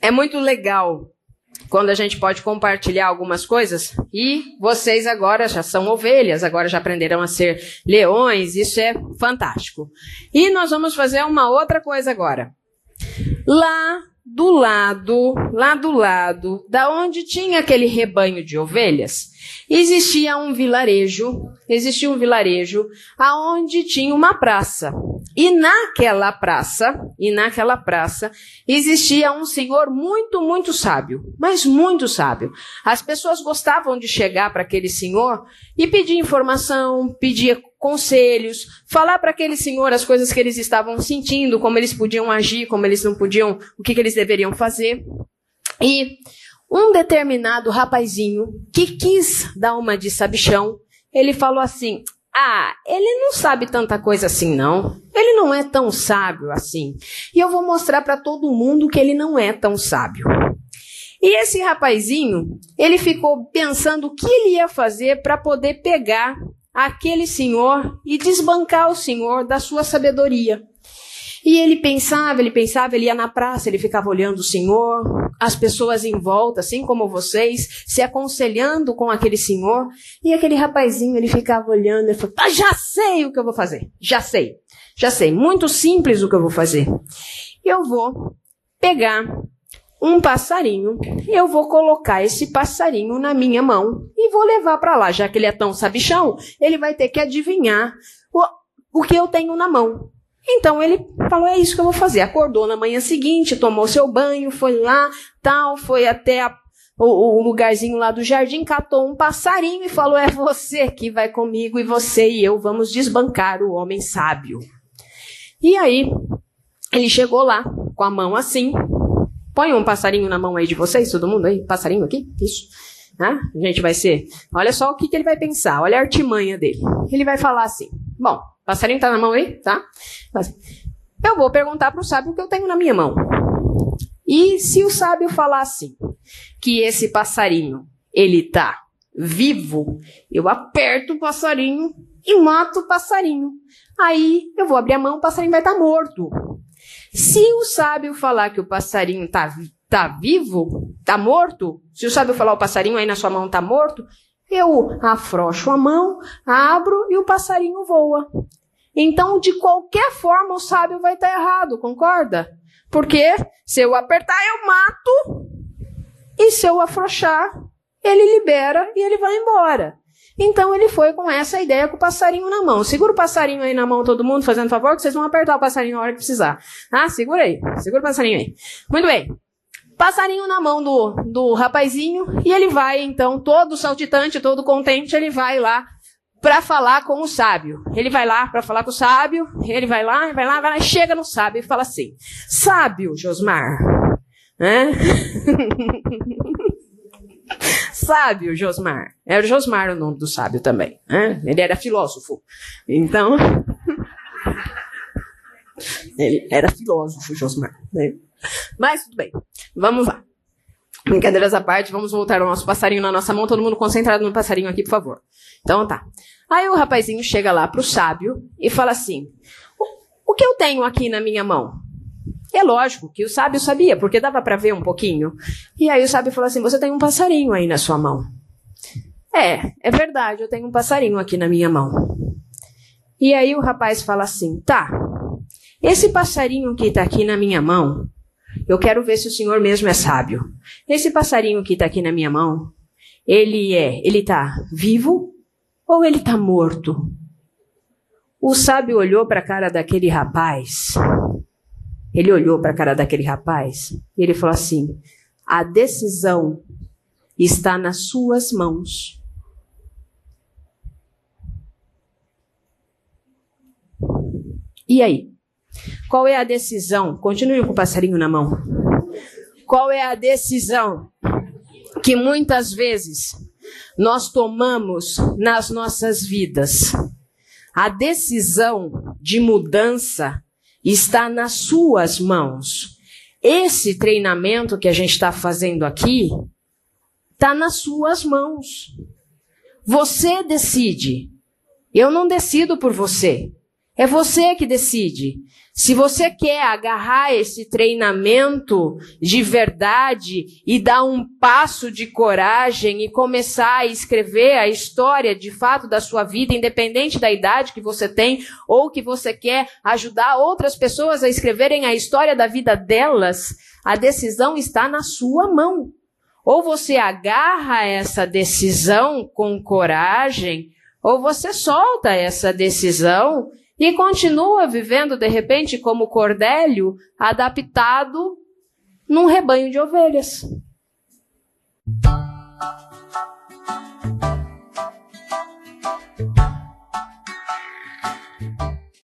É muito legal quando a gente pode compartilhar algumas coisas e vocês agora já são ovelhas, agora já aprenderam a ser leões, isso é fantástico. E nós vamos fazer uma outra coisa agora. Lá do lado, lá do lado, da onde tinha aquele rebanho de ovelhas, existia um vilarejo, existia um vilarejo aonde tinha uma praça. E naquela praça, e naquela praça, existia um senhor muito, muito sábio, mas muito sábio. As pessoas gostavam de chegar para aquele senhor e pedir informação, pedir conselhos, falar para aquele senhor as coisas que eles estavam sentindo, como eles podiam agir, como eles não podiam, o que, que eles deveriam fazer. E um determinado rapazinho que quis dar uma de sabichão, ele falou assim: ah, ele não sabe tanta coisa assim, não. Ele não é tão sábio assim. E eu vou mostrar para todo mundo que ele não é tão sábio. E esse rapazinho, ele ficou pensando o que ele ia fazer para poder pegar aquele senhor e desbancar o senhor da sua sabedoria. E ele pensava, ele pensava, ele ia na praça, ele ficava olhando o Senhor, as pessoas em volta, assim como vocês, se aconselhando com aquele Senhor. E aquele rapazinho, ele ficava olhando e falou: ah, já sei o que eu vou fazer, já sei, já sei, muito simples o que eu vou fazer. Eu vou pegar um passarinho, eu vou colocar esse passarinho na minha mão e vou levar para lá. Já que ele é tão sabichão, ele vai ter que adivinhar o, o que eu tenho na mão. Então ele falou: é isso que eu vou fazer. Acordou na manhã seguinte, tomou seu banho, foi lá, tal, foi até a, o, o, lugarzinho lá do jardim, catou um passarinho e falou: é você que vai comigo e você e eu vamos desbancar o homem sábio. E aí ele chegou lá com a mão assim. Põe um passarinho na mão aí de vocês, todo mundo aí, passarinho aqui, isso. Né? A gente vai ser. Olha só o que, que ele vai pensar, olha a artimanha dele. Ele vai falar assim: bom, Passarinho tá na mão aí, tá? Eu vou perguntar para o sábio o que eu tenho na minha mão. E se o sábio falar assim, que esse passarinho, ele tá vivo, eu aperto o passarinho e mato o passarinho. Aí eu vou abrir a mão, o passarinho vai estar tá morto. Se o sábio falar que o passarinho tá, tá vivo, tá morto, se o sábio falar o passarinho aí na sua mão tá morto, eu afrouxo a mão, abro e o passarinho voa. Então, de qualquer forma, o sábio vai estar errado, concorda? Porque se eu apertar, eu mato, e se eu afrouxar, ele libera e ele vai embora. Então ele foi com essa ideia com o passarinho na mão. Segura o passarinho aí na mão, todo mundo, fazendo favor, que vocês vão apertar o passarinho na hora que precisar. Ah, segura aí. Segura o passarinho aí. Muito bem passarinho na mão do, do rapazinho e ele vai, então, todo saltitante, todo contente, ele vai lá para falar com o sábio. Ele vai lá para falar com o sábio, ele vai lá, vai lá, vai lá, chega no sábio e fala assim: Sábio, Josmar. Né? sábio, Josmar. Era Josmar o nome do sábio também. Né? Ele era filósofo. Então. ele era filósofo, Josmar. Né? Mas tudo bem. Vamos lá. Brincadeiras à parte, vamos voltar ao nosso passarinho na nossa mão. Todo mundo concentrado no passarinho aqui, por favor. Então tá. Aí o rapazinho chega lá pro sábio e fala assim: O que eu tenho aqui na minha mão? É lógico que o sábio sabia, porque dava para ver um pouquinho. E aí o sábio falou assim: Você tem um passarinho aí na sua mão. É, é verdade, eu tenho um passarinho aqui na minha mão. E aí o rapaz fala assim: Tá, esse passarinho que está aqui na minha mão, eu quero ver se o senhor mesmo é sábio. Esse passarinho que está aqui na minha mão, ele é, ele está vivo ou ele está morto? O sábio olhou para a cara daquele rapaz. Ele olhou para a cara daquele rapaz e ele falou assim: a decisão está nas suas mãos. E aí? Qual é a decisão? Continue com o passarinho na mão. Qual é a decisão que muitas vezes nós tomamos nas nossas vidas? A decisão de mudança está nas suas mãos. Esse treinamento que a gente está fazendo aqui está nas suas mãos. Você decide Eu não decido por você. É você que decide. Se você quer agarrar esse treinamento de verdade e dar um passo de coragem e começar a escrever a história de fato da sua vida, independente da idade que você tem, ou que você quer ajudar outras pessoas a escreverem a história da vida delas, a decisão está na sua mão. Ou você agarra essa decisão com coragem, ou você solta essa decisão e continua vivendo, de repente, como Cordélio, adaptado num rebanho de ovelhas.